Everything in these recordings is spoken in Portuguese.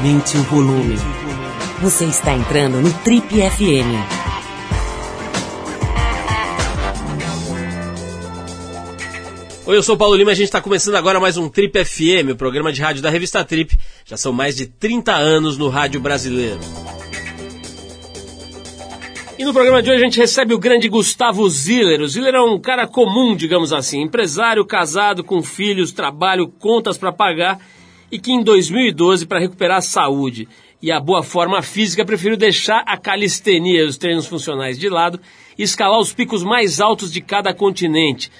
Aumente o volume. Você está entrando no Trip FM. Oi, eu sou o Paulo Lima e a gente está começando agora mais um Trip FM, o programa de rádio da revista Trip. Já são mais de 30 anos no rádio brasileiro. E no programa de hoje a gente recebe o grande Gustavo Ziller. O Ziller é um cara comum, digamos assim, empresário, casado, com filhos, trabalho, contas para pagar e que em 2012, para recuperar a saúde e a boa forma física, preferiu deixar a calistenia e os treinos funcionais de lado e escalar os picos mais altos de cada continente.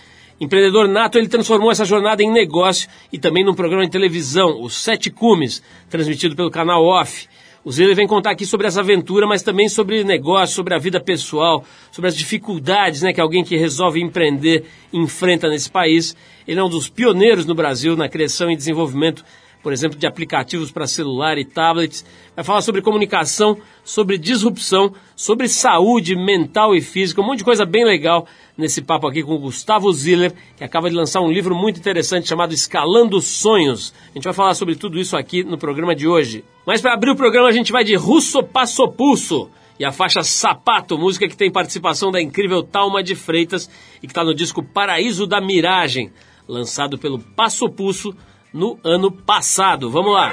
Empreendedor nato, ele transformou essa jornada em negócio e também num programa de televisão, os Sete Cumes, transmitido pelo canal Off. O Ziller vem contar aqui sobre essa aventura, mas também sobre negócio, sobre a vida pessoal, sobre as dificuldades né, que alguém que resolve empreender enfrenta nesse país. Ele é um dos pioneiros no Brasil na criação e desenvolvimento, por exemplo, de aplicativos para celular e tablets. Vai falar sobre comunicação, sobre disrupção, sobre saúde mental e física, um monte de coisa bem legal nesse papo aqui com o Gustavo Ziller, que acaba de lançar um livro muito interessante chamado Escalando Sonhos. A gente vai falar sobre tudo isso aqui no programa de hoje. Mas para abrir o programa a gente vai de Russo Passo Pulso e a faixa Sapato, música que tem participação da incrível Talma de Freitas e que está no disco Paraíso da Miragem, lançado pelo Passo Pulso no ano passado. Vamos lá!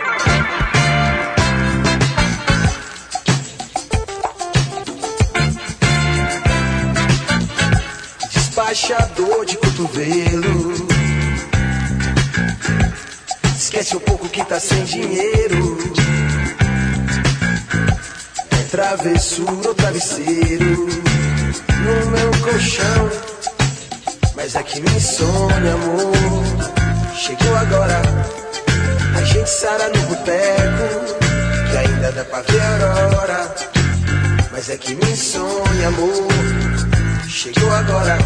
Despachador de cotovelo. Esquece um pouco que tá sem dinheiro. É travessura ou travesseiro. No meu colchão. Mas é que me insônia, amor Chegou agora. A gente sara no boteco Que ainda dá pra ver a aurora Mas é que me insônia, amor. Chegou agora.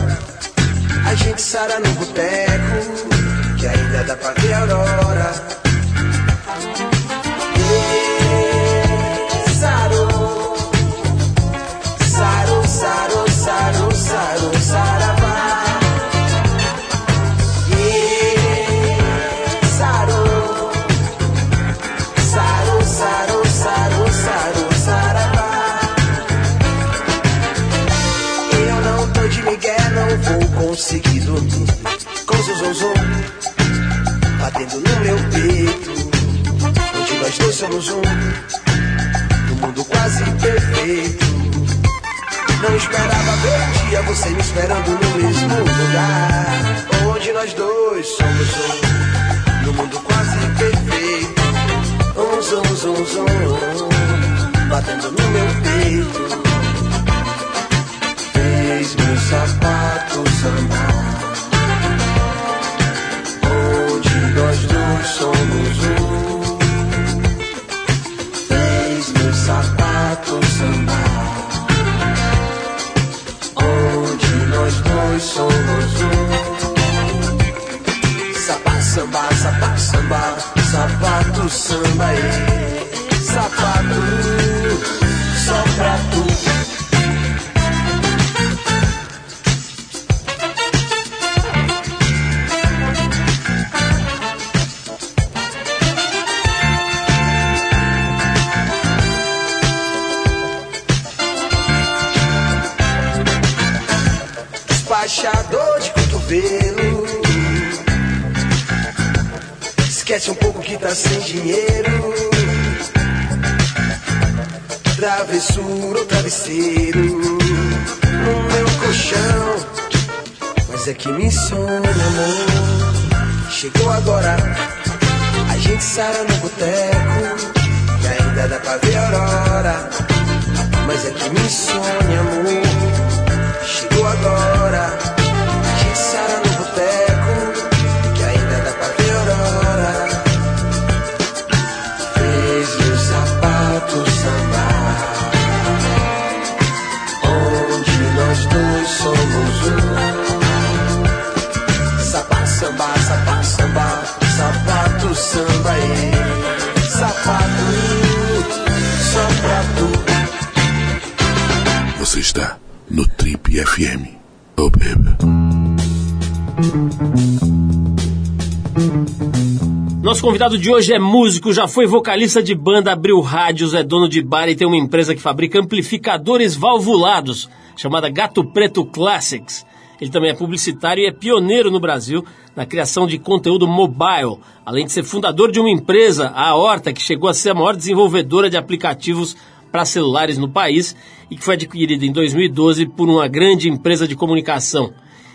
A gente sara no boteco Que ainda dá pra ver a aurora. Ê, Sarou Sarou, sarou, sarou, sarou, Batendo no meu peito. Onde nós dois somos um No mundo quase perfeito. Não esperava ver um dia você me esperando no mesmo lugar Onde nós dois somos um No mundo quase perfeito. Um zum zum zum Batendo no meu peito. Fez meu sapato sambar. Nós dois somos Nosso convidado de hoje é músico, já foi vocalista de banda, abriu rádios, é dono de bar e tem uma empresa que fabrica amplificadores valvulados, chamada Gato Preto Classics. Ele também é publicitário e é pioneiro no Brasil na criação de conteúdo mobile, além de ser fundador de uma empresa, a Horta, que chegou a ser a maior desenvolvedora de aplicativos para celulares no país e que foi adquirida em 2012 por uma grande empresa de comunicação.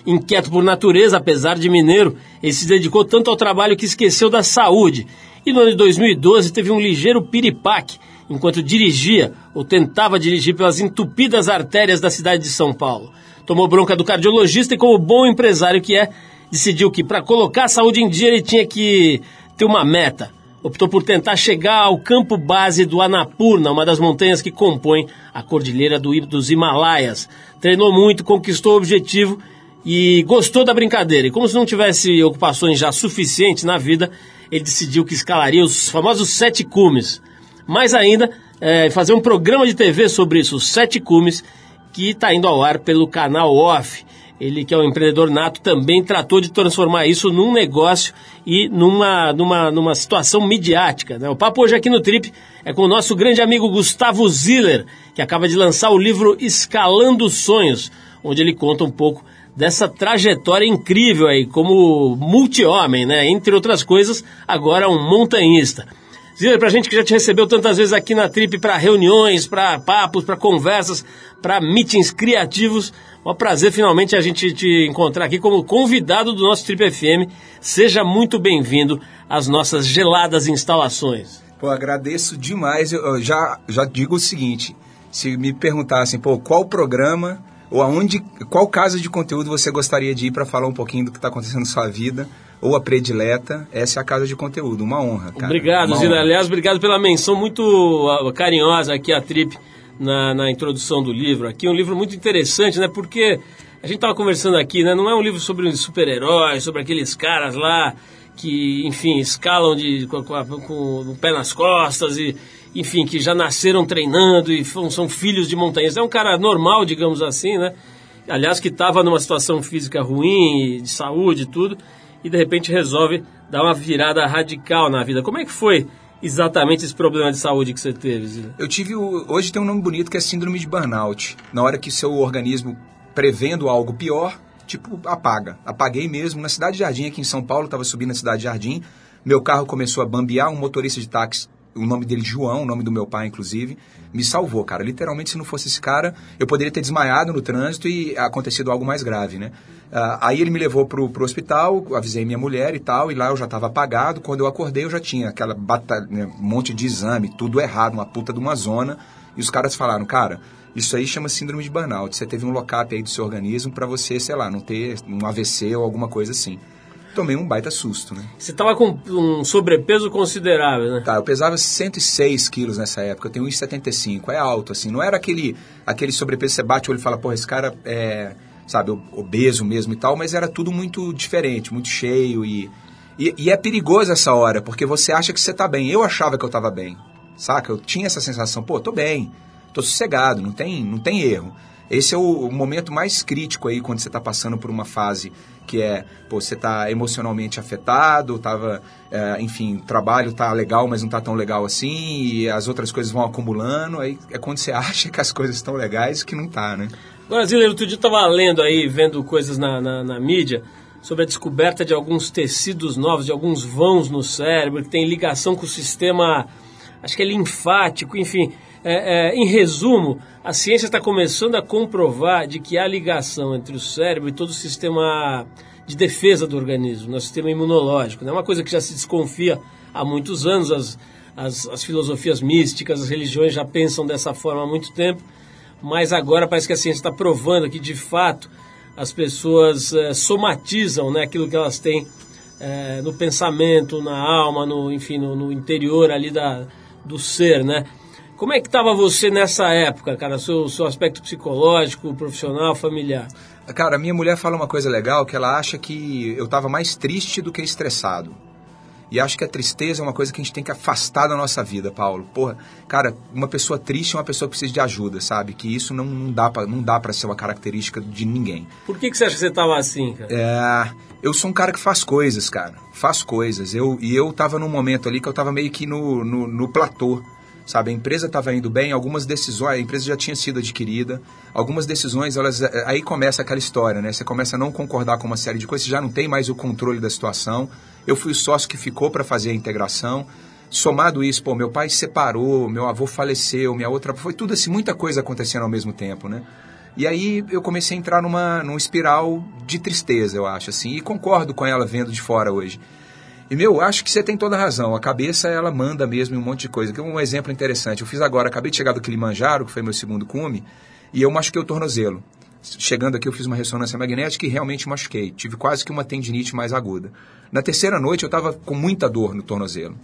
Inquieto por natureza, apesar de mineiro, ele se dedicou tanto ao trabalho que esqueceu da saúde. E no ano de 2012 teve um ligeiro piripaque enquanto dirigia ou tentava dirigir pelas entupidas artérias da cidade de São Paulo. Tomou bronca do cardiologista e, como bom empresário que é, decidiu que para colocar a saúde em dia ele tinha que ter uma meta. Optou por tentar chegar ao campo base do Annapurna, uma das montanhas que compõem a cordilheira do, dos Himalaias. Treinou muito, conquistou o objetivo e gostou da brincadeira. E como se não tivesse ocupações já suficientes na vida, ele decidiu que escalaria os famosos sete cumes. Mais ainda, é, fazer um programa de TV sobre isso, os sete cumes, que está indo ao ar pelo canal Off. Ele, que é um empreendedor nato, também tratou de transformar isso num negócio e numa, numa, numa situação midiática. Né? O papo hoje aqui no Trip é com o nosso grande amigo Gustavo Ziller, que acaba de lançar o livro Escalando Sonhos, onde ele conta um pouco dessa trajetória incrível aí, como multi-homem, né? Entre outras coisas, agora um montanhista. Ziller, pra gente que já te recebeu tantas vezes aqui na Trip para reuniões, para papos, para conversas, para meetings criativos, é um prazer finalmente a gente te encontrar aqui como convidado do nosso Trip FM. Seja muito bem-vindo às nossas geladas instalações. Pô, agradeço demais. Eu já, já digo o seguinte: se me perguntassem, pô, qual programa ou aonde, qual casa de conteúdo você gostaria de ir para falar um pouquinho do que está acontecendo na sua vida, ou a predileta, essa é a casa de conteúdo, uma honra, cara. Obrigado, uma honra. Aliás, obrigado pela menção muito uh, carinhosa aqui à Trip na, na introdução do livro. Aqui é um livro muito interessante, né? Porque a gente estava conversando aqui, né? Não é um livro sobre super-heróis, sobre aqueles caras lá que, enfim, escalam de, com, com, com o pé nas costas e, enfim, que já nasceram treinando e são, filhos de montanhas. É um cara normal, digamos assim, né? Aliás, que estava numa situação física ruim, de saúde e tudo, e de repente resolve dar uma virada radical na vida. Como é que foi exatamente esse problema de saúde que você teve, Zila? Eu tive. Hoje tem um nome bonito que é síndrome de burnout. Na hora que seu organismo, prevendo algo pior, tipo, apaga. Apaguei mesmo. Na Cidade de Jardim, aqui em São Paulo, estava subindo na Cidade de Jardim. Meu carro começou a bambear, um motorista de táxi o nome dele João, o nome do meu pai, inclusive, me salvou, cara. Literalmente, se não fosse esse cara, eu poderia ter desmaiado no trânsito e acontecido algo mais grave, né? Uh, aí ele me levou pro, pro hospital, avisei minha mulher e tal, e lá eu já estava apagado. Quando eu acordei, eu já tinha aquela batalha, né, um monte de exame, tudo errado, uma puta de uma zona. E os caras falaram, cara, isso aí chama síndrome de burnout. Você teve um lock-up aí do seu organismo para você, sei lá, não ter um AVC ou alguma coisa assim tomei um baita susto, né? Você tava com um sobrepeso considerável, né? Tá, eu pesava 106 quilos nessa época, eu tenho 1,75, é alto, assim, não era aquele, aquele sobrepeso que você bate o olho e fala, porra, esse cara é, sabe, obeso mesmo e tal, mas era tudo muito diferente, muito cheio e, e, e é perigoso essa hora, porque você acha que você tá bem. Eu achava que eu tava bem, saca? Eu tinha essa sensação, pô, tô bem, tô sossegado, não tem, não tem erro. Esse é o, momento mais crítico aí quando você está passando por uma fase que é, pô, você está emocionalmente afetado, tava, é, enfim, trabalho tá legal, mas não tá tão legal assim, e as outras coisas vão acumulando, aí é quando você acha que as coisas estão legais que não tá, né? Zila, outro dia estava lendo aí, vendo coisas na, na, na mídia, sobre a descoberta de alguns tecidos novos, de alguns vãos no cérebro, que tem ligação com o sistema, acho que é linfático, enfim. É, é, em resumo, a ciência está começando a comprovar de que há ligação entre o cérebro e todo o sistema de defesa do organismo, no sistema imunológico. É né? uma coisa que já se desconfia há muitos anos, as, as, as, filosofias místicas, as religiões já pensam dessa forma há muito tempo, mas agora parece que a ciência está provando que, de fato, as pessoas é, somatizam né, aquilo que elas têm é, no pensamento, na alma, no, enfim, no, no interior ali da, do ser, né? Como é que estava você nessa época, cara? Seu, seu aspecto psicológico, profissional, familiar? Cara, minha mulher fala uma coisa legal, que ela acha que eu estava mais triste do que estressado. E acho que a tristeza é uma coisa que a gente tem que afastar da nossa vida, Paulo. Porra, cara, uma pessoa triste é uma pessoa que precisa de ajuda, sabe? Que isso não, não dá pra, não dá para ser uma característica de ninguém. Por que, que você acha que você tava assim, cara? É, eu sou um cara que faz coisas, cara. Faz coisas. Eu, e eu tava num momento ali que eu tava meio que no, no, no platô. Sabe, a empresa estava indo bem, algumas decisões, a empresa já tinha sido adquirida, algumas decisões, elas, é, aí começa aquela história, né? Você começa a não concordar com uma série de coisas, você já não tem mais o controle da situação. Eu fui o sócio que ficou para fazer a integração. Somado isso, pô, meu pai se separou, meu avô faleceu, minha outra. Foi tudo assim, muita coisa acontecendo ao mesmo tempo, né? E aí eu comecei a entrar numa, numa espiral de tristeza, eu acho, assim, e concordo com ela vendo de fora hoje. E, meu, acho que você tem toda a razão. A cabeça, ela manda mesmo um monte de coisa. Que é um exemplo interessante. Eu fiz agora, acabei de chegar do Kilimanjaro, que foi meu segundo cume, e eu machuquei o tornozelo. Chegando aqui, eu fiz uma ressonância magnética e realmente machuquei. Tive quase que uma tendinite mais aguda. Na terceira noite, eu estava com muita dor no tornozelo.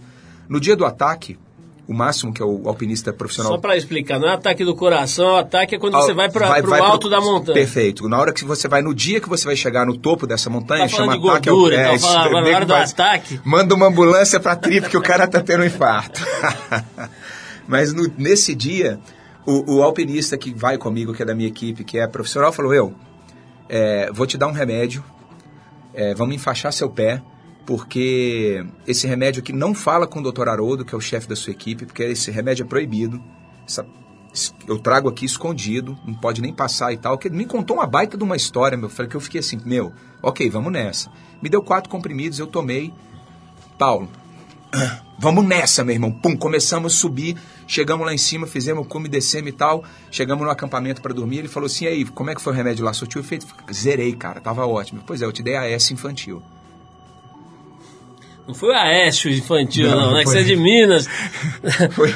No dia do ataque, o Máximo, que é o alpinista profissional. Só para explicar, não é ataque do coração, ataque é quando você vai para o alto pro... da montanha. Perfeito. Na hora que você vai, no dia que você vai chegar no topo dessa montanha, tá chama de ataque. Gordura, é, tá falando, na hora do ataque. Manda uma ambulância para a tribo que o cara tá tendo um infarto. Mas no, nesse dia, o, o, alpinista que vai comigo, que é da minha equipe, que é profissional, falou: Eu, é, vou te dar um remédio, é, vamos enfaixar seu pé porque esse remédio aqui não fala com o Dr. Haroldo, que é o chefe da sua equipe, porque esse remédio é proibido. Essa, eu trago aqui escondido, não pode nem passar e tal. Que me contou uma baita de uma história, meu, que eu fiquei assim, meu, ok, vamos nessa. Me deu quatro comprimidos, eu tomei. Paulo, vamos nessa, meu irmão. Pum, começamos a subir, chegamos lá em cima, fizemos cume, descemos e tal. Chegamos no acampamento para dormir. Ele falou assim: aí, como é que foi o remédio lá? Surtiu efeito? Zerei, cara, tava ótimo. Pois é, eu te dei a S infantil. Não foi o Aécio infantil, não, não né? Que você é de Minas. Foi.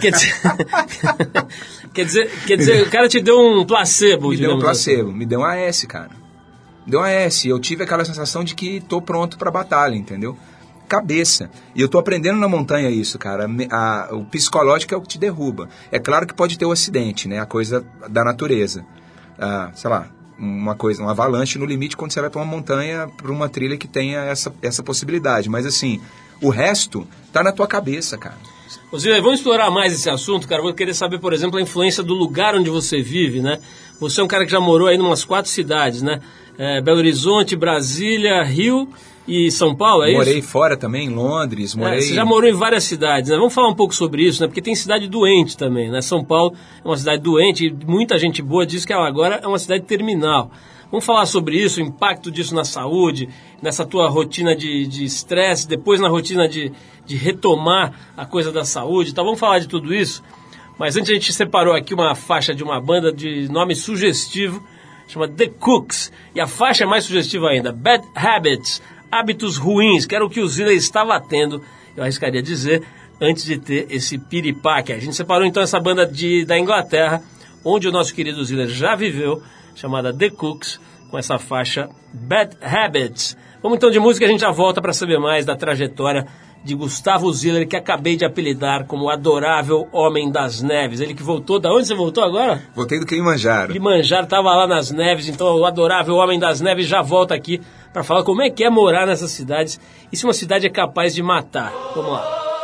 quer, dizer, quer, dizer, quer dizer, o cara te deu um placebo, Me deu um assim. placebo, assim. me deu um AS, cara. Me deu um AS. Eu tive aquela sensação de que tô pronto pra batalha, entendeu? Cabeça. E eu tô aprendendo na montanha isso, cara. A, a, o psicológico é o que te derruba. É claro que pode ter o um acidente, né? A coisa da natureza. Ah, sei lá, uma coisa, um avalanche no limite quando você vai para uma montanha, para uma trilha que tenha essa, essa possibilidade. Mas assim, o resto tá na tua cabeça, cara. Zé, vamos explorar mais esse assunto, cara. Vou querer saber, por exemplo, a influência do lugar onde você vive, né? Você é um cara que já morou aí em umas quatro cidades, né? É, Belo Horizonte, Brasília, Rio e São Paulo, é morei isso? fora também, em Londres, morei... É, você já morou em várias cidades, né? Vamos falar um pouco sobre isso, né? Porque tem cidade doente também, né? São Paulo é uma cidade doente e muita gente boa diz que ela agora é uma cidade terminal. Vamos falar sobre isso, o impacto disso na saúde, nessa tua rotina de estresse, de depois na rotina de, de retomar a coisa da saúde, tá? Vamos falar de tudo isso. Mas antes a gente separou aqui uma faixa de uma banda de nome sugestivo, chama The Cooks. E a faixa é mais sugestiva ainda, Bad Habits, hábitos ruins, que era o que o Zilla estava tendo, eu arriscaria dizer, antes de ter esse piripaque. A gente separou então essa banda de, da Inglaterra, onde o nosso querido Ziller já viveu, chamada The Cooks, com essa faixa Bad Habits. Vamos então de música, a gente já volta para saber mais da trajetória de Gustavo Ziller, que acabei de apelidar como o adorável Homem das Neves. Ele que voltou, da onde você voltou agora? Voltei do Kilimanjaro. Kilimanjaro, estava lá nas neves, então o adorável Homem das Neves já volta aqui para falar como é que é morar nessas cidades e se uma cidade é capaz de matar. Vamos lá.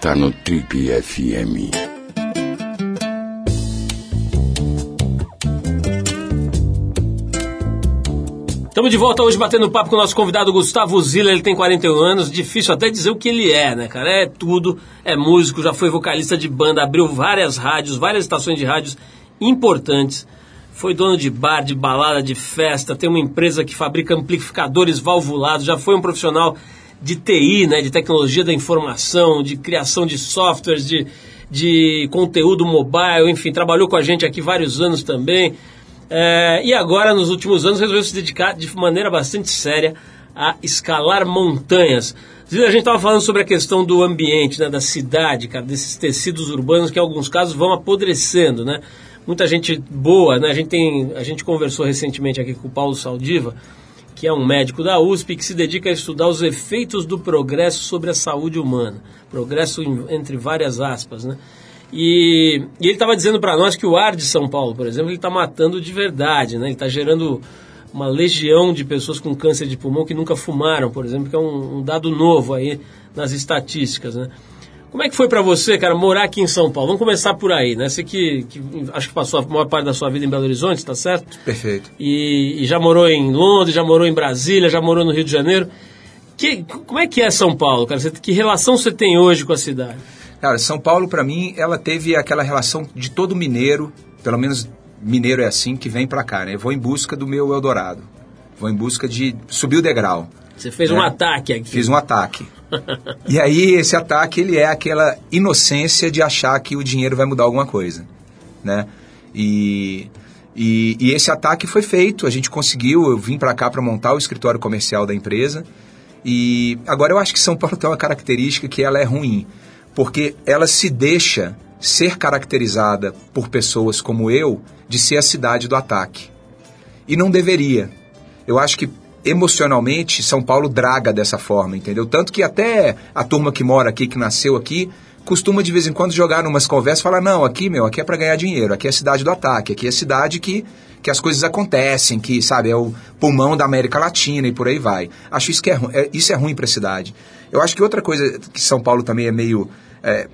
Está no Trip FM. Estamos de volta hoje batendo papo com o nosso convidado Gustavo Zilla. Ele tem 41 anos, difícil até dizer o que ele é, né, cara? É tudo, é músico, já foi vocalista de banda, abriu várias rádios, várias estações de rádios importantes. Foi dono de bar, de balada, de festa, tem uma empresa que fabrica amplificadores valvulados, já foi um profissional de TI, né, de tecnologia da informação, de criação de softwares, de, de conteúdo mobile, enfim, trabalhou com a gente aqui vários anos também. É, e agora, nos últimos anos, resolveu se dedicar de maneira bastante séria a escalar montanhas. A gente estava falando sobre a questão do ambiente, né, da cidade, cara, desses tecidos urbanos que em alguns casos vão apodrecendo, né? Muita gente boa, né? A gente, tem, a gente conversou recentemente aqui com o Paulo Saldiva, que é um médico da USP que se dedica a estudar os efeitos do progresso sobre a saúde humana. Progresso entre várias aspas, né? E, e ele estava dizendo para nós que o ar de São Paulo, por exemplo, ele está matando de verdade, né? Ele está gerando uma legião de pessoas com câncer de pulmão que nunca fumaram, por exemplo, que é um, um dado novo aí nas estatísticas, né? Como é que foi para você, cara, morar aqui em São Paulo? Vamos começar por aí, né? Você que, que acho que passou a maior parte da sua vida em Belo Horizonte, tá certo? Perfeito. E, e já morou em Londres, já morou em Brasília, já morou no Rio de Janeiro. Que, como é que é São Paulo, cara? Você- que relação você tem hoje com a cidade? Cara, São Paulo, para mim, ela teve aquela relação de todo mineiro, pelo menos mineiro é assim, que vem pra cá, né? Eu vou em busca do meu Eldorado. Vou em busca de subir o degrau. Você fez É. um ataque aqui. Fiz um ataque. E aí, esse ataque, ele é aquela inocência de achar que o dinheiro vai mudar alguma coisa, né? E, e, e esse ataque foi feito, a gente conseguiu, eu vim para cá para montar o escritório comercial da empresa. E agora eu acho que São Paulo tem uma característica que ela é ruim, porque ela se deixa ser caracterizada por pessoas como eu de ser a cidade do ataque. E não deveria. Eu acho que emocionalmente São Paulo draga dessa forma, entendeu? Tanto que até a turma que mora aqui, que nasceu aqui, costuma de vez em quando jogar numas conversas e falar: não, aqui, meu, aqui é para ganhar dinheiro, aqui é a cidade do ataque, aqui é a cidade que, que as coisas acontecem, que, sabe, é o pulmão da América Latina e por aí vai. Acho isso que é, é, isso é ruim para a cidade. Eu acho que outra coisa que São Paulo também é meio. é,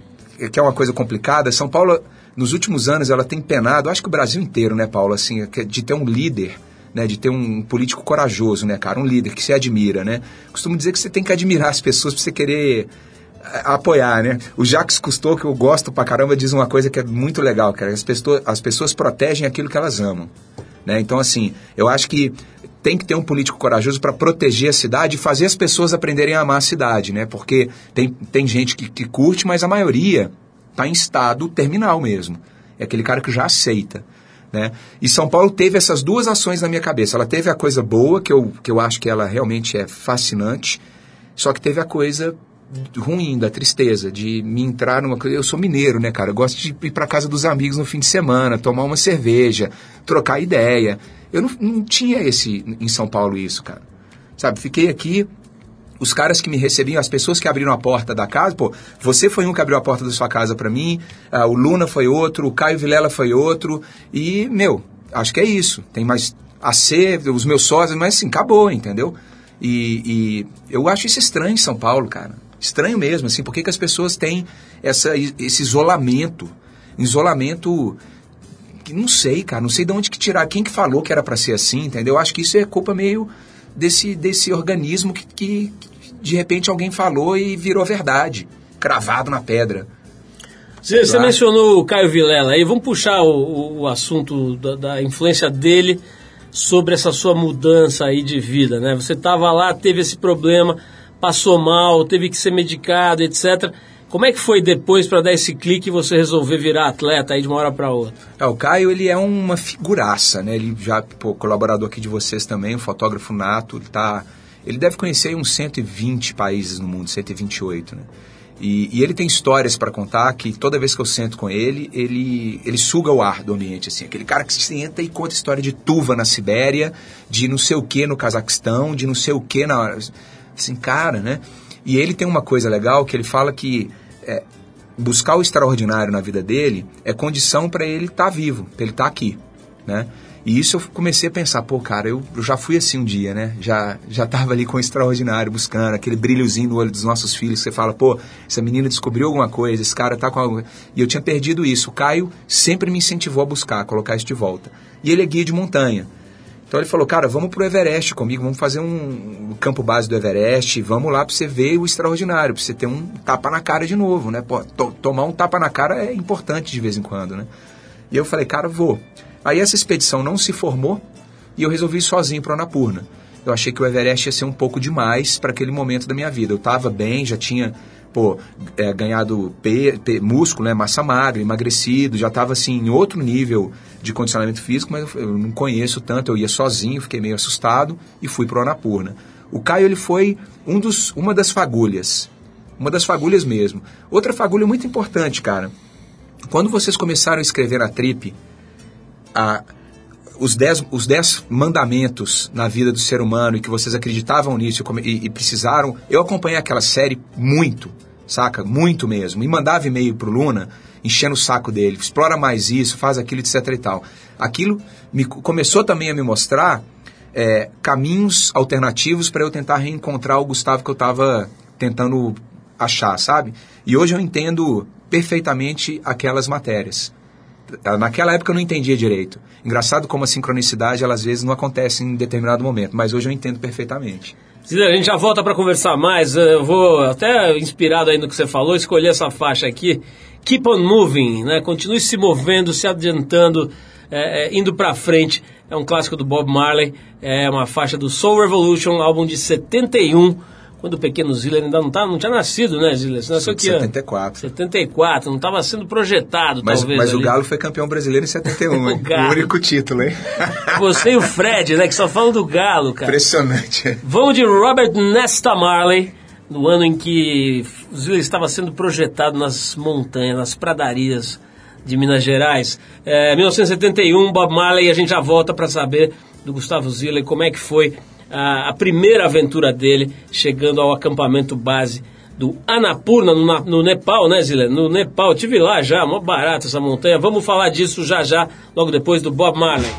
que é uma coisa complicada, São Paulo, nos últimos anos, ela tem penado, acho que o Brasil inteiro, né, Paulo, assim, que- de ter um líder né, de ter um político corajoso, né, cara, um líder que se admira, né? Costumo dizer que você tem que admirar as pessoas para você querer eh, apoiar, né? O Jacques Cousteau, que eu gosto pra caramba, diz uma coisa que é muito legal, cara, as pessoas, as pessoas protegem aquilo que elas amam, né? Então, assim, eu acho que tem que ter um político corajoso para proteger a cidade e fazer as pessoas aprenderem a amar a cidade, né? Porque tem, tem gente que, que curte, mas a maioria está em estado terminal mesmo. É aquele cara que já aceita. Né? E São Paulo teve essas duas ações na minha cabeça. Ela teve a coisa boa, que eu, que eu acho que ela realmente é fascinante, só que teve a coisa ruim, da tristeza, de me entrar numa coisa. Eu sou mineiro, né, cara? Eu gosto de ir para casa dos amigos no fim de semana, tomar uma cerveja, trocar ideia. Eu não, não tinha esse em São Paulo isso, cara. Sabe, fiquei aqui, os caras que me recebiam, as pessoas que abriram a porta da casa, pô, você foi um que abriu a porta da sua casa para mim, ah, o Luna foi outro, o Caio Vilela foi outro, e, meu, acho que é isso. Tem mais a ser, os meus sócios, mas assim, acabou, entendeu? E, e eu acho isso estranho em São Paulo, cara. Estranho mesmo, assim, por que as pessoas têm essa, esse isolamento? Isolamento que não sei, cara, não sei de onde que tirar, quem que falou que era para ser assim, entendeu? Eu acho que isso é culpa meio desse, desse organismo que, que de repente alguém falou e virou verdade, cravado na pedra. Você, você Claro. mencionou o Caio Vilela aí, vamos puxar o, o- o assunto da, da influência dele sobre essa sua mudança aí de vida, né? Você estava lá, teve esse problema, passou mal, teve que ser medicado, etc. Como é que foi depois para dar esse clique e você resolver virar atleta aí de uma hora para outra? É, o Caio, ele é uma figuraça, né? Ele já, pô, colaborador aqui de vocês também, um fotógrafo nato, ele tá... Ele deve conhecer uns 120 países no mundo, 128, né? E, e ele tem histórias para contar que toda vez que eu sento com ele, ele, ele suga o ar do ambiente, assim. Aquele cara que senta e conta história de tuva na Sibéria, de não sei o que no Cazaquistão, de não sei o que na... Assim, cara, né? E ele tem uma coisa legal que ele fala que é, buscar o extraordinário na vida dele é condição para ele estar vivo, para ele estar aqui, né? E isso eu comecei a pensar, pô, cara, eu, eu já fui assim um dia, né? Já já tava ali com o extraordinário buscando aquele brilhozinho no olho dos nossos filhos, você fala, pô, essa menina descobriu alguma coisa, esse cara tá com alguma... E eu tinha perdido isso. O Caio sempre me incentivou a buscar, a colocar isso de volta. E ele é guia de montanha. Então ele falou, cara, vamos pro Everest comigo, vamos fazer um, campo base do Everest, vamos lá pra você ver o extraordinário, pra você ter um tapa na cara de novo, né? Pô, to- tomar um tapa na cara é importante de vez em quando, né? E eu falei, cara, vou. Aí essa expedição não se formou e eu resolvi ir sozinho pro Annapurna. Eu achei que o Everest ia ser um pouco demais para aquele momento da minha vida. Eu tava bem, já tinha pô, é, ganhado pe- pe- músculo, né, massa magra, emagrecido, já estava assim em outro nível de condicionamento físico, mas eu, eu não conheço tanto, eu ia sozinho, fiquei meio assustado e fui para o Annapurna. O Caio ele foi um dos, uma das fagulhas, uma das fagulhas mesmo. Outra fagulha muito importante, cara. Quando vocês começaram a escrever a trip, a, os dez, os dez mandamentos na vida do ser humano e que vocês acreditavam nisso e, e precisaram. Eu acompanhei aquela série muito, saca? Muito mesmo. E mandava e-mail pro Luna, enchendo o saco dele. Explora mais isso, faz aquilo, etc e tal. Aquilo me, começou também a me mostrar é, caminhos alternativos para eu tentar reencontrar o Gustavo que eu estava tentando achar, sabe? E hoje eu entendo perfeitamente aquelas matérias. Naquela época eu não entendia direito. Engraçado como a sincronicidade, ela às vezes não acontece em determinado momento, mas hoje eu entendo perfeitamente. A gente já volta para conversar mais. Eu vou, até inspirado aí no que você falou, escolher essa faixa aqui. Keep on moving, né? Continue se movendo, se adiantando, é, é, indo para frente. É um clássico do Bob Marley, é uma faixa do Soul Revolution, álbum de 71, quando o pequeno Ziller ainda não, tá, não tinha nascido, né, Ziller? Você nasceu que ano? 74. 74, não estava sendo projetado, Mas, talvez. mas o ali. Galo foi campeão brasileiro em 71, hein? O o único título, hein? Você e o Fred, né, que só falam do Galo, cara. Impressionante. Vamos de Robert Nesta Marley, no ano em que o Ziller estava sendo projetado nas montanhas, nas pradarias de Minas Gerais. É, 1971, Bob Marley, e a gente já volta para saber do Gustavo Ziller como é que foi a, primeira aventura dele chegando ao acampamento base do Annapurna, no, no Nepal, né, Ziller? No Nepal, tive lá já, mó barato essa montanha. Vamos falar disso já já, logo depois do Bob Marley.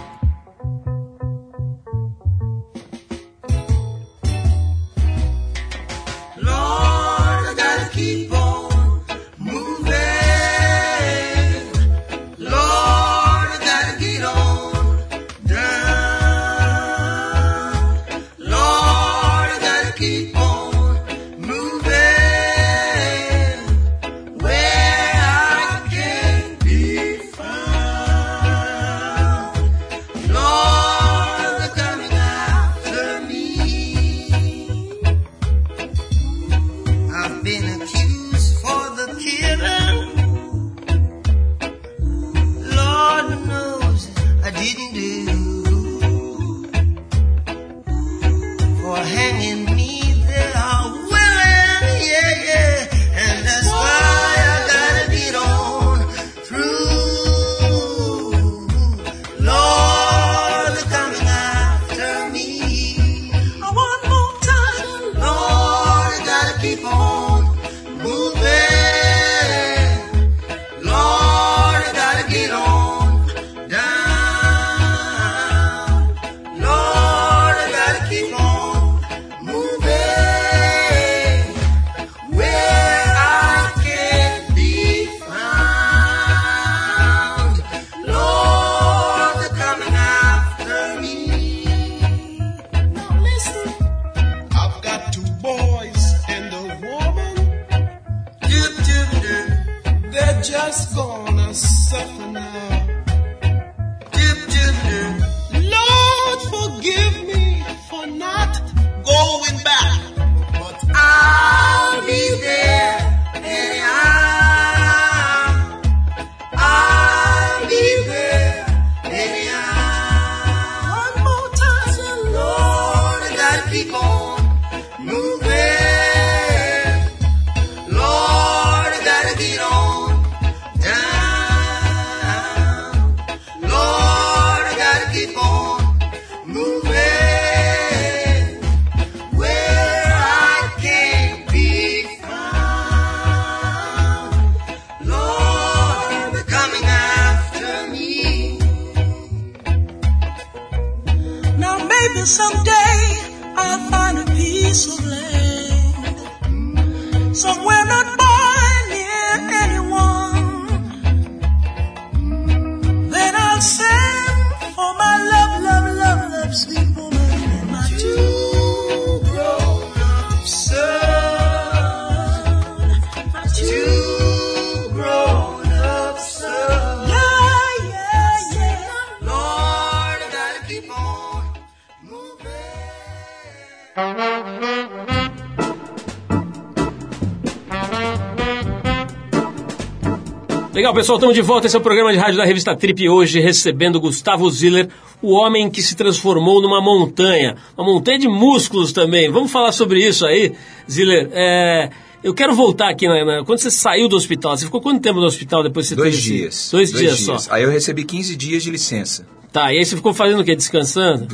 Legal, pessoal, estamos de volta. Esse é o programa de rádio da revista Trip hoje recebendo Gustavo Ziller, o homem que se transformou numa montanha. Uma montanha de músculos também. Vamos falar sobre isso aí, Ziller. É, eu quero voltar aqui. Na, na- quando você saiu do hospital, você ficou quanto tempo no hospital depois que você Dois teve esse- dias. Dois, dias, só. Aí eu recebi 15 dias de licença. Tá, e aí você ficou fazendo o quê? Descansando?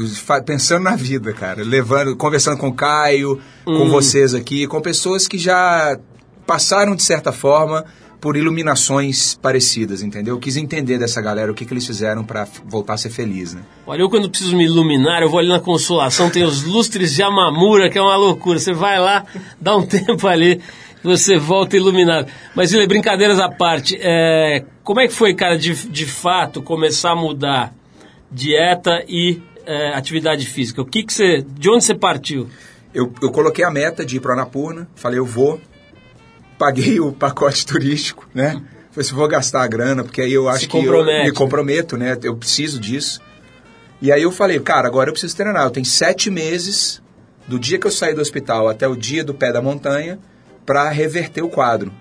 Pensando na vida, cara. Levando, conversando com o Caio, com vocês aqui, com pessoas que já passaram, de certa forma, por iluminações parecidas, entendeu? Eu quis entender dessa galera o que, que eles fizeram pra f- voltar a ser feliz, né? Olha, eu quando preciso me iluminar, eu vou ali na Consolação, tem os lustres de Amamura, que é uma loucura. Você vai lá, dá um tempo ali, você volta iluminado. Mas, Ziller, brincadeiras à parte, é, como é que foi, cara, de, de fato, começar a mudar dieta e é, atividade física? O que que você, de onde você partiu? Eu, eu coloquei a meta de ir pro Anapurna, falei, eu vou, paguei o pacote turístico, né? Falei, se vou gastar a grana, porque aí eu acho que eu me comprometo, né? Eu preciso disso. E aí eu falei, cara, agora eu preciso treinar. Eu tenho sete meses, do dia que eu saí do hospital até o dia do pé da montanha, para reverter o quadro.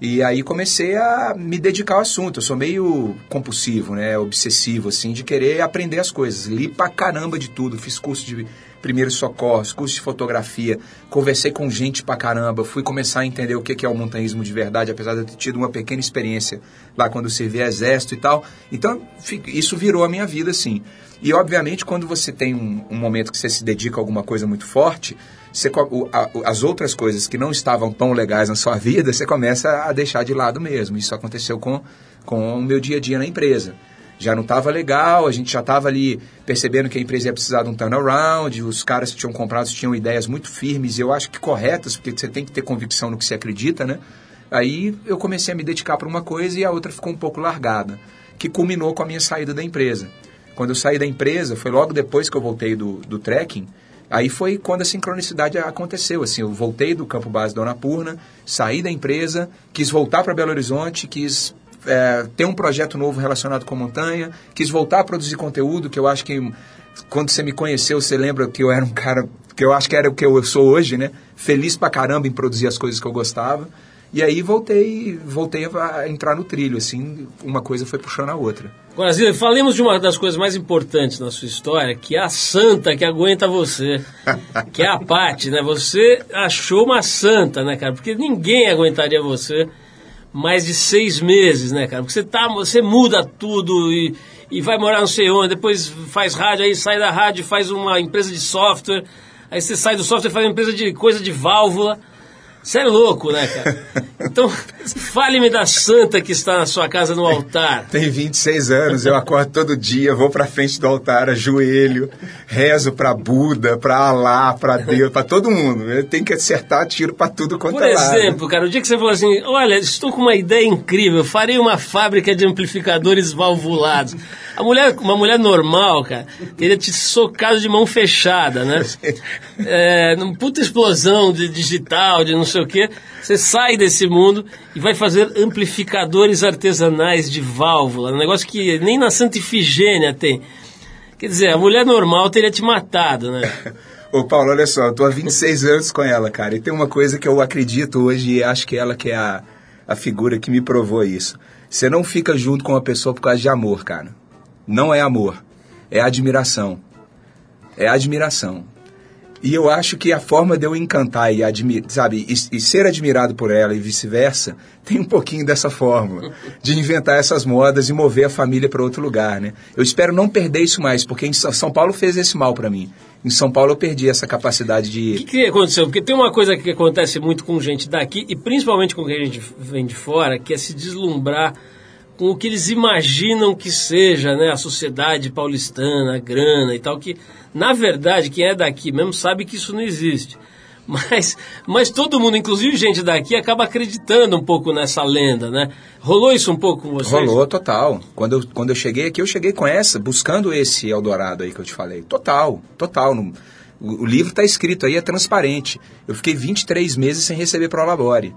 E aí comecei a me dedicar ao assunto. Eu sou meio compulsivo, né? Obsessivo, assim, de querer aprender as coisas. Li pra caramba de tudo. Fiz curso de primeiros socorros, curso de fotografia. Conversei com gente pra caramba. Fui começar a entender o que é o montanhismo de verdade, apesar de eu ter tido uma pequena experiência lá quando servi exército e tal. Então, isso virou a minha vida, assim. E, obviamente, quando você tem um, um momento que você se dedica a alguma coisa muito forte, você as outras coisas que não estavam tão legais na sua vida, você começa a deixar de lado mesmo. Isso aconteceu com, com o meu dia a dia na empresa. Já não estava legal, a gente já estava ali percebendo que a empresa ia precisar de um turnaround, os caras que tinham comprado tinham ideias muito firmes, eu acho que corretas, porque você tem que ter convicção no que você acredita, né? Aí eu comecei a me dedicar para uma coisa e a outra ficou um pouco largada, que culminou com a minha saída da empresa. Quando eu saí da empresa, foi logo depois que eu voltei do, do trekking, aí foi quando a sincronicidade aconteceu. Assim, eu voltei do campo base Dona Purna, saí da empresa, quis voltar para Belo Horizonte, quis é, ter um projeto novo relacionado com montanha, quis voltar a produzir conteúdo, que eu acho que quando você me conheceu, você lembra que eu era um cara, que eu acho que era o que eu sou hoje, né? Feliz pra caramba em produzir as coisas que eu gostava. E aí voltei, voltei a entrar no trilho, assim, uma coisa foi puxando a outra. Ziller, falemos de uma das coisas mais importantes na sua história, que é a santa que aguenta você, que é a Paty, né? Você achou uma santa, né, cara? Porque ninguém aguentaria você mais de seis meses, né, cara? Porque você, tá, você muda tudo e, e vai morar não sei onde, depois faz rádio, aí sai da rádio, faz uma empresa de software, aí você sai do software e faz uma empresa de coisa de válvula. Você é louco, né, cara? Então, fale-me da santa que está na sua casa no altar. Tenho 26 anos, eu acordo todo dia, vou pra frente do altar, ajoelho, rezo pra Buda, pra Alá, pra Deus, pra todo mundo. Eu tenho que acertar tiro pra tudo quanto Por é lado. exemplo, cara, o dia que você falou assim, olha, estou com uma ideia incrível, farei uma fábrica de amplificadores valvulados. A mulher, uma mulher normal, cara, teria te socado de mão fechada, né? É, puta explosão de digital, de não sei o quê. Você sai desse mundo e vai fazer amplificadores artesanais de válvula, um negócio que nem na Santa Ifigênia tem. Quer dizer, a mulher normal teria te matado, né? Ô Paulo, olha só, eu tô há 26 anos com ela, cara, e tem uma coisa que eu acredito hoje e acho que ela que é a, a figura que me provou isso. Você não fica junto com uma pessoa por causa de amor, cara. Não é amor, é admiração. É admiração. E eu acho que a forma de eu encantar e, sabe, e, e ser admirado por ela e vice-versa tem um pouquinho dessa fórmula de inventar essas modas e mover a família para outro lugar, né? Eu espero não perder isso mais, porque em São Paulo fez esse mal para mim. Em São Paulo eu perdi essa capacidade O que, de que aconteceu? Porque tem uma coisa que acontece muito com gente daqui, e principalmente com quem a gente vem de fora, que é se deslumbrar com o que eles imaginam que seja né, a sociedade paulistana, a grana e tal, que Na verdade, quem é daqui mesmo sabe que isso não existe. Mas, mas todo mundo, inclusive gente daqui, acaba acreditando um pouco nessa lenda, né? Rolou isso um pouco com vocês? Rolou, total. Quando eu, quando eu cheguei aqui, eu cheguei com essa, buscando esse Eldorado aí que eu te falei. Total, total. No- o, o livro está escrito aí, é transparente. Eu fiquei 23 meses sem receber prolabore.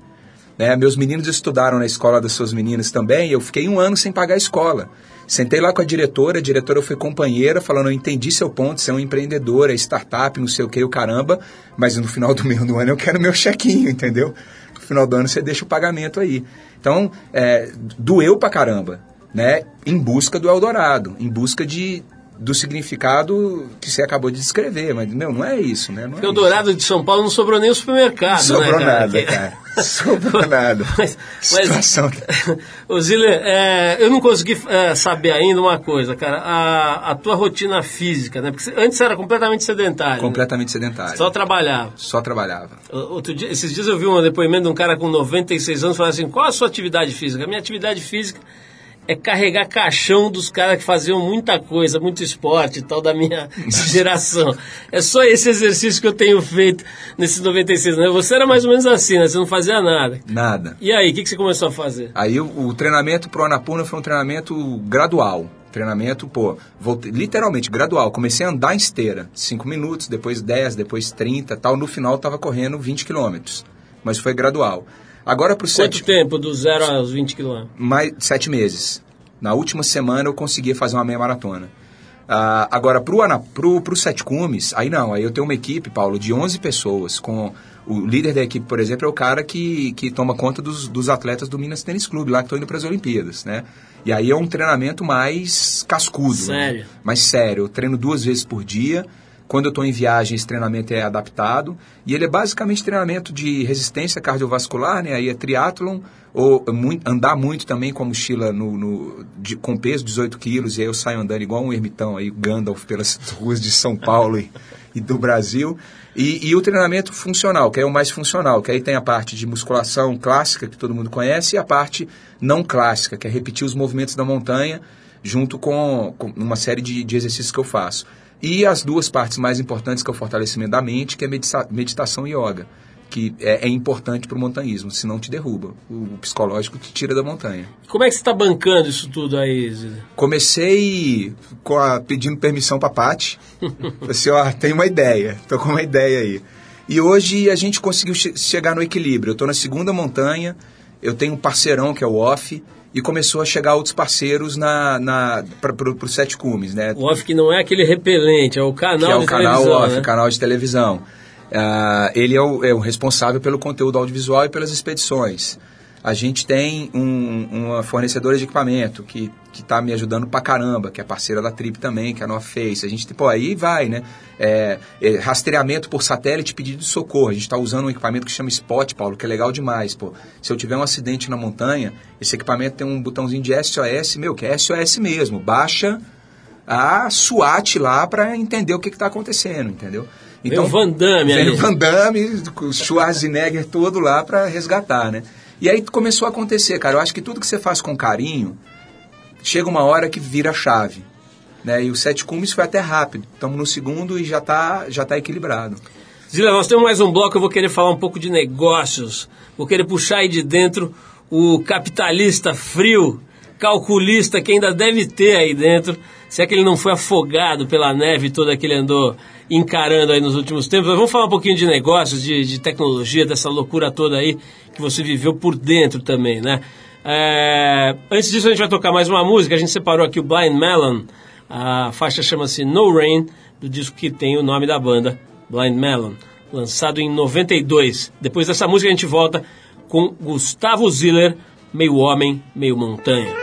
Né? Meus meninos estudaram na escola das suas meninas também, eu fiquei um ano sem pagar a escola. Sentei lá com a diretora, a diretora foi companheira, falando, eu entendi seu ponto, você é um empreendedor, é startup, não sei o que, o caramba, mas no final do meio do ano eu quero meu chequinho, entendeu? No final do ano você deixa o pagamento aí. Então, é, doeu pra caramba, né? Em busca do Eldorado, em busca de, do significado que você acabou de descrever, mas, meu, não é isso, né? Não é Porque o isso. Dourado de São Paulo não sobrou nem o supermercado, Sobrou né, cara? nada, cara. Sobrou nada. Mas, Situação. Ô Ziller, é, eu não consegui é, saber ainda uma coisa, cara. A, a tua rotina física, né? Porque antes era completamente sedentário. né? Completamente sedentário. Só trabalhava. Só trabalhava. Outro dia, esses dias eu vi um depoimento de um cara com 96 anos falando assim: qual a sua atividade física? A minha atividade física é carregar caixão dos caras que faziam muita coisa, muito esporte e tal da minha geração. É só esse exercício que eu tenho feito nesses 96 anos. Você era mais ou menos assim, né? Você não fazia nada. Nada. E aí, o que, que você começou a fazer? Aí o, o treinamento pro Anapurna foi um treinamento gradual. Treinamento, pô, voltei, literalmente gradual. Comecei a andar em esteira, 5 minutos, depois 10, depois 30, tal. No final tava correndo 20 quilômetros. Mas foi gradual. Agora pro Quanto sete, tempo do zero aos 20 quilômetros? mais sete meses. Na última semana eu consegui fazer uma meia maratona. Ah, agora, pro, Ana, pro, pro Sete Cumes, aí não, aí eu tenho uma equipe, Paulo, de 11 pessoas, com o líder da equipe, por exemplo, é o cara que, que toma conta dos, dos atletas do Minas Tênis Clube, lá que estão indo para as Olimpíadas, né? E aí é um treinamento mais cascudo. Sério? Né? Mais sério. Eu treino duas vezes por dia. Quando eu estou em viagem, esse treinamento é adaptado. E ele é basicamente treinamento de resistência cardiovascular, né? Aí é triatlon, ou mui- andar muito também com a mochila no, no- de- com peso 18 quilos. E aí eu saio andando igual um ermitão aí, Gandalf, pelas ruas de São Paulo e, e do Brasil. E, e o treinamento funcional, que é o mais funcional, que aí tem a parte de musculação clássica, que todo mundo conhece, e a parte não clássica, que é repetir os movimentos da montanha, junto com, com uma série de, de exercícios que eu faço. E as duas partes mais importantes, que é o fortalecimento da mente, que é medita- meditação e yoga, que é, é importante para o montanhismo, senão te derruba. O, o psicológico te tira da montanha. Como é que você está bancando isso tudo aí, Ziller? Comecei com a- pedindo permissão para a Paty. Falei assim, ó, tem uma ideia, tô com uma ideia aí. E hoje a gente conseguiu che- chegar no equilíbrio. Eu tô na segunda montanha, eu tenho um parceirão que é o Off, e começou a chegar outros parceiros na, na, para o Sete Cumes, né? O off que não é aquele repelente, é o canal que é o de canal televisão, off, né? canal de televisão. Ah, ele é o, é o responsável pelo conteúdo audiovisual e pelas expedições. A gente tem um- uma fornecedora de equipamento que está me ajudando pra caramba, que é parceira da Trip também, que é a North Face. A gente, pô, aí vai, né? É, é, rastreamento por satélite, pedido de socorro. A gente está usando um equipamento que chama Spot, Paulo, que é legal demais, pô. Se eu tiver um acidente na montanha, esse equipamento tem um botãozinho de SOS, meu, que é SOS mesmo. Baixa a SWAT lá para entender o que está acontecendo, entendeu? Vem o Van Damme vem ali. o Van Damme, com o Schwarzenegger todo lá para resgatar, né? E aí começou a acontecer, cara. Eu acho que tudo que você faz com carinho, chega uma hora que vira a chave. Né? E o Sete Cumes foi até rápido. Estamos no segundo e já está já tá equilibrado. Zila, nós temos mais um bloco, eu vou querer falar um pouco de negócios. Vou querer puxar aí de dentro o capitalista frio, calculista que ainda deve ter aí dentro, se é que ele não foi afogado pela neve toda que ele andou encarando aí nos últimos tempos. Mas vamos falar um pouquinho de negócios, de, de tecnologia, dessa loucura toda aí que você viveu por dentro também, né? É, antes disso, a gente vai tocar mais uma música. A gente separou aqui o Blind Melon. A faixa chama-se No Rain, do disco que tem o nome da banda, Blind Melon, lançado em 92. Depois dessa música, a gente volta com Gustavo Ziller, meio homem, meio montanha.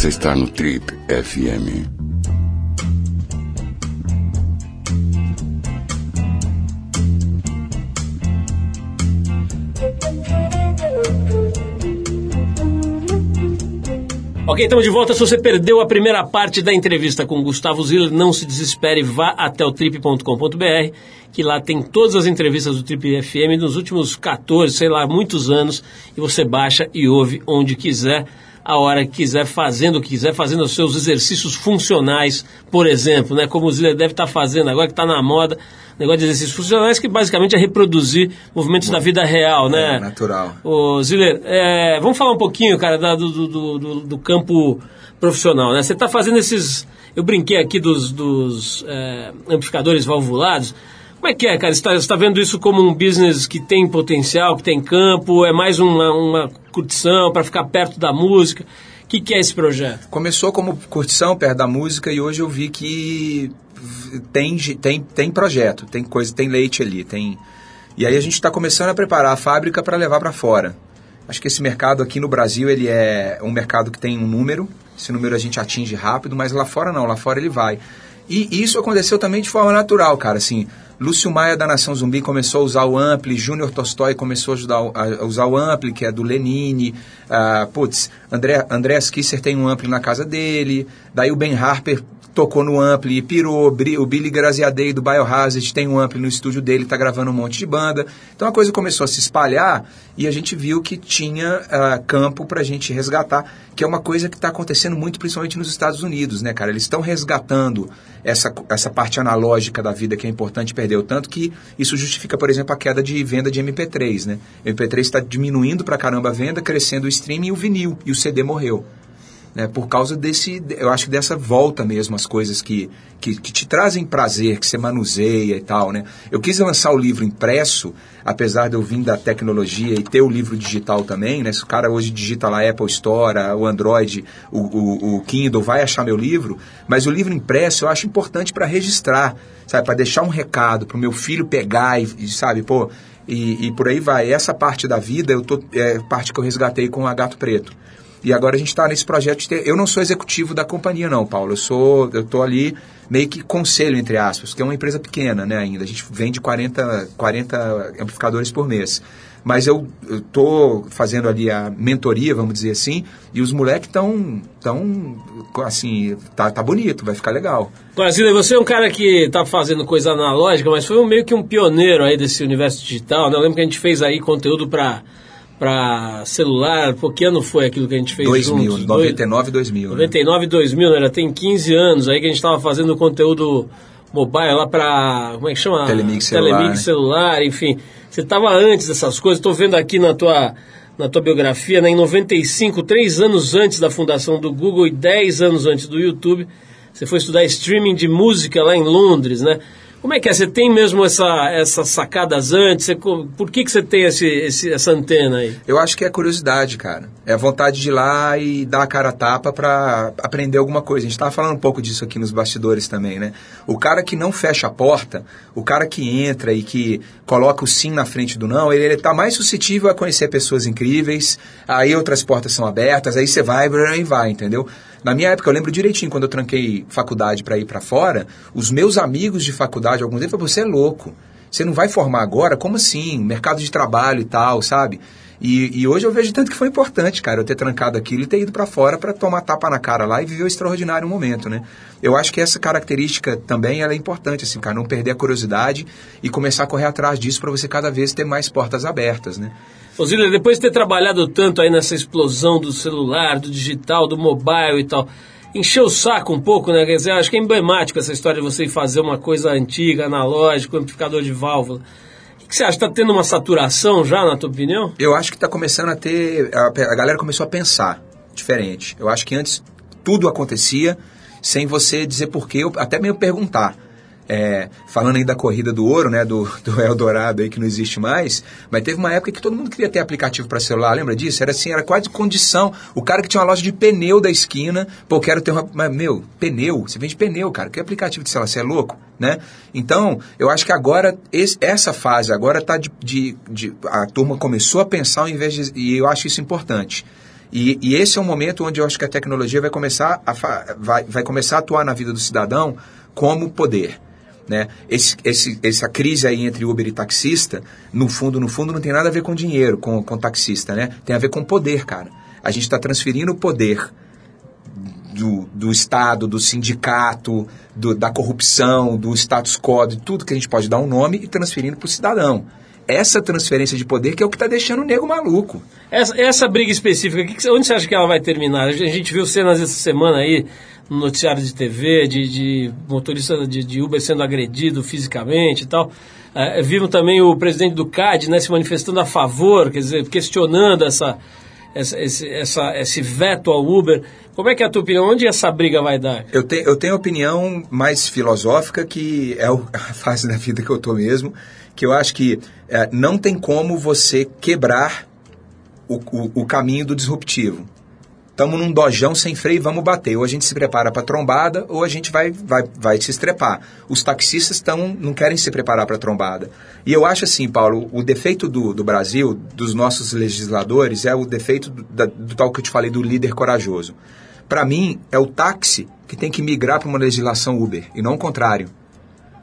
Você está no Trip FM. Ok, estamos de volta. Se você perdeu a primeira parte da entrevista com Gustavo Ziller, não se desespere, vá até o trip.com.br, que lá tem todas as entrevistas do Trip FM nos últimos 14, sei lá, muitos anos, e você baixa e ouve onde quiser, a hora que quiser, fazendo o que quiser, fazendo os seus exercícios funcionais, por exemplo, né? Como o Ziller deve estar fazendo agora, que está na moda, negócio de exercícios funcionais, que basicamente é reproduzir movimentos da vida real, né? É, natural. Ô, Ziller, é, vamos falar um pouquinho, cara, da- do, do, do, do- do campo profissional, né? Você está fazendo esses... Eu brinquei aqui dos, dos é, amplificadores valvulados. Como é que é, cara? Você está vendo isso como um business que tem potencial, que tem campo? É mais uma, uma curtição para ficar perto da música? O que, que é esse projeto? Começou como curtição perto da música e hoje eu vi que tem, tem, tem projeto, tem coisa, tem leite ali, tem. E aí a gente está começando a preparar a fábrica para levar para fora. Acho que esse mercado aqui no Brasil ele é um mercado que tem um número, esse número a gente atinge rápido, mas lá fora não, lá fora ele vai. E isso aconteceu também de forma natural, cara. Assim, Lúcio Maia da Nação Zumbi começou a usar o Ampli, Júnior Tolstói começou a, ajudar, a usar o Ampli, que é do Lenine. Ah, putz, André, André Kisser tem um Ampli na casa dele. Daí o Ben Harper tocou no Ampli e pirou. O Billy Graziadei do Biohazard tem um Ampli no estúdio dele, tá gravando um monte de banda. Então a coisa começou a se espalhar e a gente viu que tinha ah, campo pra gente resgatar, que é uma coisa que está acontecendo muito, principalmente nos Estados Unidos, né, cara? Eles estão resgatando essa, essa parte analógica da vida que é importante perder, o tanto que isso justifica, por exemplo, a queda de venda de MP3, né? O MP3 está diminuindo pra caramba a venda, crescendo o streaming e o vinil, e o CD morreu né, por causa desse, eu acho que dessa volta mesmo, as coisas que, que, que te trazem prazer, que você manuseia e tal, né. Eu quis lançar o livro impresso, apesar de eu vir da tecnologia e ter o livro digital também, né, se o cara hoje digita lá Apple Store, o Android, o, o, o Kindle, vai achar meu livro, mas o livro impresso eu acho importante para registrar, sabe, para deixar um recado, para o meu filho pegar e, e, sabe, pô, e, e por aí vai. Essa parte da vida, eu tô, é parte que eu resgatei com a Gato Preto. E agora a gente está nesse projeto de ter. Eu não sou executivo da companhia, não, Paulo. Eu sou. Eu tô ali meio que conselho, entre aspas, que é uma empresa pequena, né, ainda. A gente vende 40, 40 amplificadores por mês. Mas eu estou fazendo ali a mentoria, vamos dizer assim, e os moleques estão. Tão, assim, tá, tá bonito, vai ficar legal. Brasília, você é um cara que está fazendo coisa analógica, mas foi meio que um pioneiro aí desse universo digital, né? Eu lembro que a gente fez aí conteúdo para para celular, pô, que ano foi aquilo que a gente fez 2000, juntos? 99, 2000. né? 99 e 2000, né? Já tem 15 anos aí que a gente estava fazendo conteúdo mobile lá para como é que chama? Telemix celular, Telemix né? celular, enfim. Você estava antes dessas coisas. Estou vendo aqui na tua na tua biografia, né? Em 95, três anos antes da fundação do Google e 10 anos antes do YouTube, você foi estudar streaming de música lá em Londres, né? Como é que é? Você tem mesmo essa, essas sacadas antes? Você por que, que você tem esse, esse- essa antena aí? Eu acho que é curiosidade, cara. É a vontade de ir lá e dar a cara a tapa pra aprender alguma coisa. A gente tava falando um pouco disso aqui nos bastidores também, né? O cara que não fecha a porta, o cara que entra e que coloca o sim na frente do não, ele, ele tá mais suscetível a conhecer pessoas incríveis, aí outras portas são abertas, aí você vai e vai, entendeu? Na minha época, eu lembro direitinho, quando eu tranquei faculdade para ir para fora, os meus amigos de faculdade, alguns deles, falaram, você é louco. Você não vai formar agora? Como assim? Mercado de trabalho e tal, sabe? E, e hoje eu vejo tanto que foi importante, cara, eu ter trancado aquilo e ter ido para fora para tomar tapa na cara lá e viver o extraordinário momento, né? Eu acho que essa característica também é importante, assim, cara, não perder a curiosidade e começar a correr atrás disso para você cada vez ter mais portas abertas, né? Ô Zília, depois de ter trabalhado tanto aí nessa explosão do celular, do digital, do mobile e tal, encheu o saco um pouco, né? Quer dizer, acho que é emblemático essa história de você fazer uma coisa antiga, analógica, amplificador de válvula. O que você acha? Está tendo uma saturação já, na tua opinião? Eu acho que está começando a ter. A, a galera começou a pensar diferente. Eu acho que antes tudo acontecia sem você dizer porquê, até mesmo perguntar. É, falando aí da corrida do ouro, né, do, do Eldorado aí que não existe mais, mas teve uma época que todo mundo queria ter aplicativo para celular, lembra disso? Era assim, era quase condição. O cara que tinha uma loja de pneu da esquina, pô, quero ter uma. Mas, meu, pneu, você vende pneu, cara, que aplicativo de celular? Você é louco, né? Então, eu acho que agora, esse- essa fase agora tá de, de, de- A turma começou a pensar ao invés de. E eu acho isso importante. E, e esse é um momento onde eu acho que a tecnologia vai começar a, vai, vai começar a atuar na vida do cidadão como poder. Né? Esse, esse, essa crise aí entre Uber e taxista, no fundo, no fundo, não tem nada a ver com dinheiro, com, com taxista, né? Tem a ver com poder, cara. A gente está transferindo o poder do, do Estado, do sindicato, do- da corrupção, do status quo, de tudo que a gente pode dar um nome e transferindo para o cidadão. Essa transferência de poder que é o que está deixando o nego maluco. Essa, essa briga específica, que onde você acha que ela vai terminar? A gente viu cenas essa semana aí no noticiário de TV, de, de motorista de, de Uber sendo agredido fisicamente e tal. É, vimos também o presidente do CAD né, se manifestando a favor, quer dizer, questionando essa, essa, esse, essa, esse veto ao Uber. Como é que é a tua opinião? Onde essa briga vai dar? Eu, te, eu tenho opinião mais filosófica, que é a fase da vida que eu tô mesmo, que eu acho que é, não tem como você quebrar o, o, o caminho do disruptivo. Estamos num dojão sem freio, vamos bater. Ou a gente se prepara para trombada, ou a gente vai, vai, vai se estrepar. Os taxistas tão, não querem se preparar para trombada. E eu acho assim, Paulo, o defeito do, do Brasil, dos nossos legisladores, é o defeito do, da- do tal que eu te falei, do líder corajoso. Para mim, é o táxi que tem que migrar para uma legislação Uber, e não o contrário.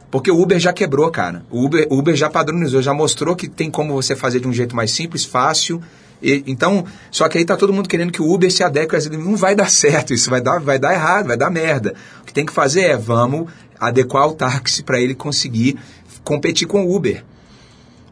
Porque o Uber já quebrou, cara. O Uber, o Uber já padronizou, já mostrou que tem como você fazer de um jeito mais simples, fácil. E- então, só que aí tá todo mundo querendo que o Uber se adeque. Não vai dar certo, isso vai dar, vai dar errado, vai dar merda. O que tem que fazer é, vamos adequar o táxi para ele conseguir competir com o Uber.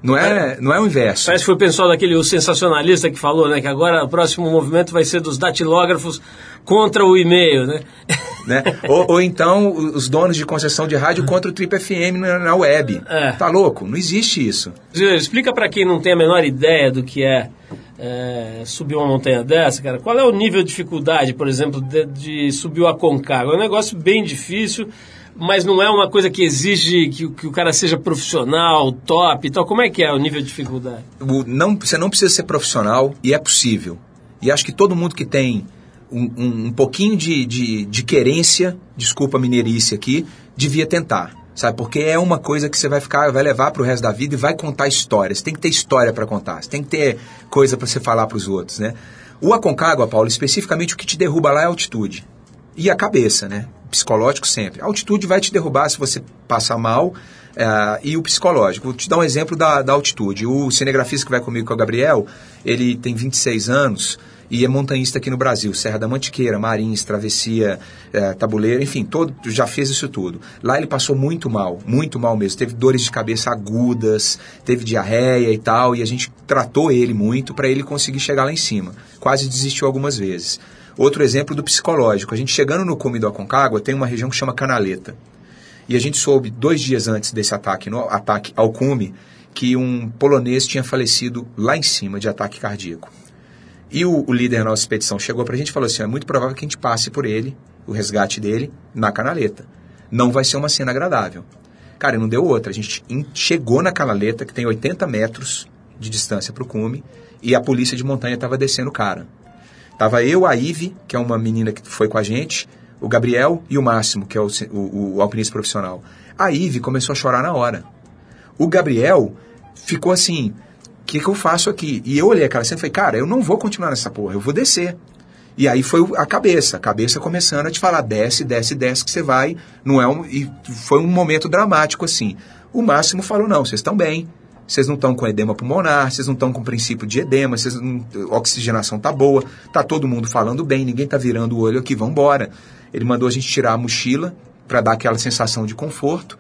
Não é, não é o inverso. Parece que foi o pessoal daquele o sensacionalista que falou, né? Que agora o próximo movimento vai ser dos datilógrafos contra o e-mail, né? né? ou, ou então os donos de concessão de rádio contra o Trip FM na, na web. É. Tá louco? Não existe isso. Explica pra quem não tem a menor ideia do que é, é, subir uma montanha dessa, cara. Qual é o nível de dificuldade, por exemplo, de, de subir o Aconcagua? É um negócio bem difícil, mas não é uma coisa que exige que, o- que o cara seja profissional, top e tal. Como é que é o nível de dificuldade? O- não, você não precisa ser profissional e é possível. E acho que todo mundo que tem um, um- um pouquinho de, de, de querência, desculpa a mineirice aqui, devia tentar. Sabe? Porque é uma coisa que você vai ficar, vai levar para o resto da vida e vai contar histórias. Tem que ter história para contar. Tem que ter coisa para você falar para os outros, né? O Aconcagua, Paulo, especificamente o que te derruba lá é a altitude. E a cabeça, né? Psicológico sempre. A altitude vai te derrubar se você passar mal. eh, e o psicológico. Vou te dar um exemplo da, da altitude. O cinegrafista que vai comigo, que é o Gabriel, ele tem 26 anos e é montanhista aqui no Brasil. Serra da Mantiqueira, Marins, Travessia, eh, Tabuleiro, enfim, todo, já fez isso tudo. Lá ele passou muito mal, muito mal mesmo. Teve dores de cabeça agudas, teve diarreia e tal, e a gente tratou ele muito para ele conseguir chegar lá em cima. Quase desistiu algumas vezes. Outro exemplo do psicológico. A gente chegando no cume do Aconcagua, tem uma região que chama Canaleta. E a gente soube, dois dias antes desse ataque, no ataque ao cume, que um polonês tinha falecido lá em cima de ataque cardíaco. E o, o líder da nossa expedição chegou pra gente e falou assim: é muito provável que a gente passe por ele, o resgate dele, na canaleta. Não vai ser uma cena agradável. Cara, não deu outra. A gente chegou na canaleta, que tem 80 metros de distância pro cume, e a polícia de montanha estava descendo o cara. Tava eu, a Ive, que é uma menina que foi com a gente, o Gabriel e o Máximo, que é o, o, o alpinista profissional. A Ive começou a chorar na hora. O Gabriel ficou assim: o que, que eu faço aqui? E eu olhei aquela cena e falei: cara, eu não vou continuar nessa porra, eu vou descer. E aí foi a cabeça, a cabeça começando a te falar: desce, desce, desce, que você vai. Não é um, e foi um momento dramático assim. O Máximo falou: não, vocês estão bem, Vocês não estão com edema pulmonar, vocês não estão com princípio de edema, vocês não, a oxigenação tá boa, tá todo mundo falando bem, ninguém tá virando o olho aqui, vamos embora. Ele mandou a gente tirar a mochila para dar aquela sensação de conforto.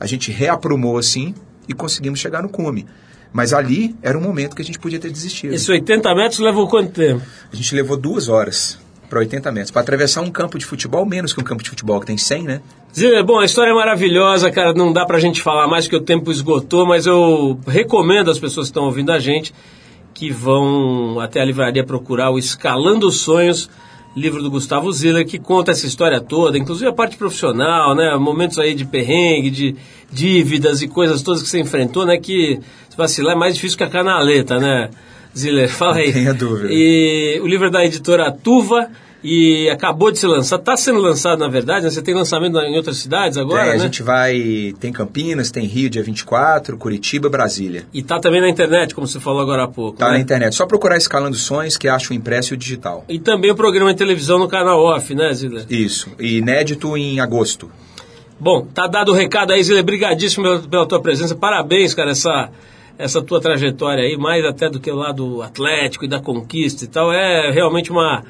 A gente reaprumou assim e conseguimos chegar no cume. Mas ali era um momento que a gente podia ter desistido. Esses 80 metros levou quanto tempo? A gente levou duas horas para 80 metros. Para atravessar um campo de futebol, menos que um campo de futebol que tem 100, né? Ziller, bom, a história é maravilhosa, cara. Não dá pra gente falar mais porque o tempo esgotou, mas eu recomendo às pessoas que estão ouvindo a gente que vão até a livraria procurar o Escalando os Sonhos, livro do Gustavo Ziller, que conta essa história toda, inclusive a parte profissional, né? Momentos aí de perrengue, de dívidas e coisas todas que você enfrentou, né? Que se vacilar é mais difícil que a canaleta, né? Ziller, fala aí. Não tenha dúvida. E o livro é da editora Tuva e acabou de ser lançado, está sendo lançado na verdade, né? Você tem lançamento em outras cidades agora, Tem, né? a gente vai. Tem Campinas, tem Rio dia 24, Curitiba, Brasília. E tá também na internet, como você falou agora há pouco. Tá né? na internet. Só procurar Escalando Sonhos que acha o impresso e o digital. E também o programa de televisão no canal off, né, Ziller? Isso. E inédito em agosto. Bom, tá dado o recado aí, Ziller. Brigadíssimo pela, pela tua presença. Parabéns, cara, essa, essa tua trajetória aí, mais até do que o lado atlético e da conquista e tal. É realmente uma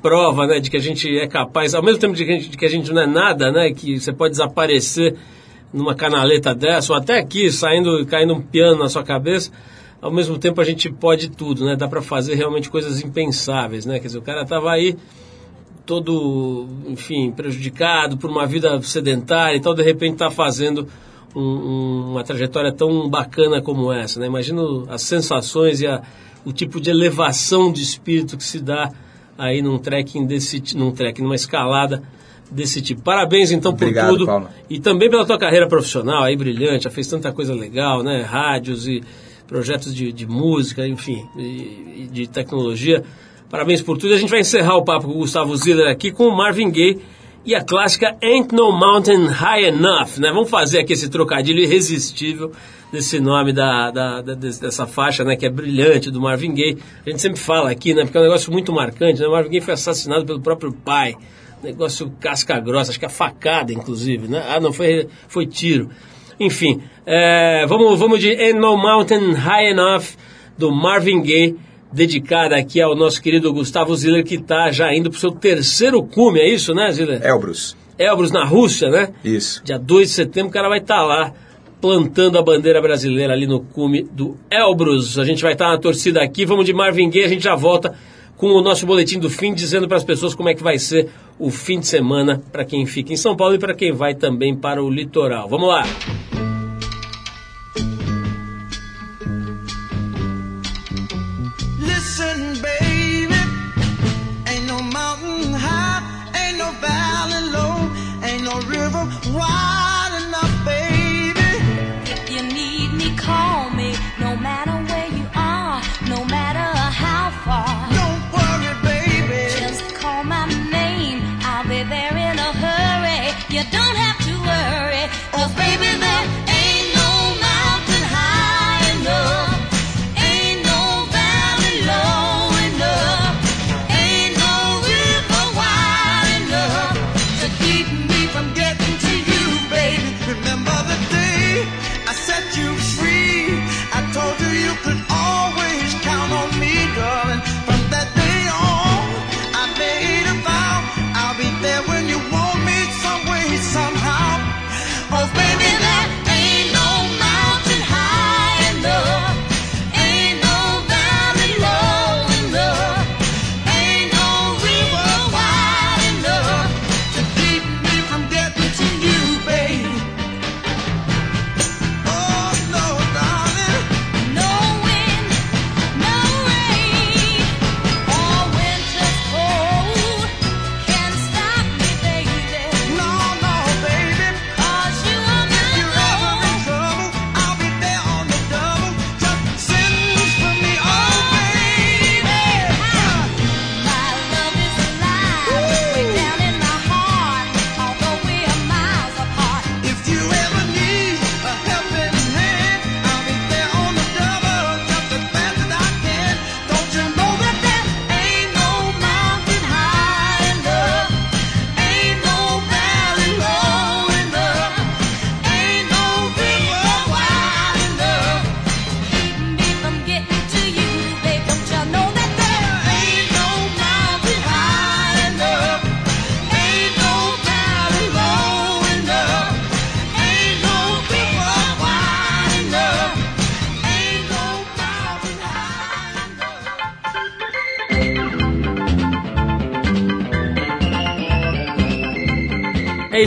prova, né, de que a gente é capaz, ao mesmo tempo de que a gente, que a gente não é nada, né, que você pode desaparecer numa canaleta dessa, ou até aqui, saindo, caindo um piano na sua cabeça, ao mesmo tempo a gente pode tudo, né, dá pra fazer realmente coisas impensáveis, né, quer dizer, o cara tava aí todo, enfim, prejudicado por uma vida sedentária e tal, de repente está fazendo um- um- uma trajetória tão bacana como essa, né? Imagino as sensações e a- o tipo de elevação de espírito que se dá aí num trekking desse, num trekking, numa escalada desse tipo. Parabéns então por Obrigado, tudo Paulo. e também pela tua carreira profissional aí brilhante, já fez tanta coisa legal, né? Rádios e projetos de, de música, enfim, e, e de tecnologia. Parabéns por tudo. A gente vai encerrar o papo com o Gustavo Ziller aqui com o Marvin Gaye e a clássica Ain't No Mountain High Enough, né? Vamos fazer aqui esse trocadilho irresistível desse nome da, da- da- des- dessa faixa, né? Que é brilhante do Marvin Gaye. A gente sempre fala aqui, né? Porque é um negócio muito marcante, né? O Marvin Gaye foi assassinado pelo próprio pai. Negócio casca grossa, acho que é facada, inclusive, né? Ah, não, foi, foi tiro. Enfim, é, vamos, vamos de Ain't No Mountain High Enough, do Marvin Gaye, dedicada aqui ao nosso querido Gustavo Ziller, que está já indo para o seu terceiro cume, é isso, né, Ziller? Elbrus. Elbrus, na Rússia, né? Isso. Dia 2 de setembro, o cara vai estar lá plantando a bandeira brasileira ali no cume do Elbrus. A gente vai estar na torcida aqui, vamos de Marvin Gaye, a gente já volta com o nosso boletim do fim, dizendo para as pessoas como é que vai ser o fim de semana para quem fica em São Paulo e para quem vai também para o litoral. Vamos lá!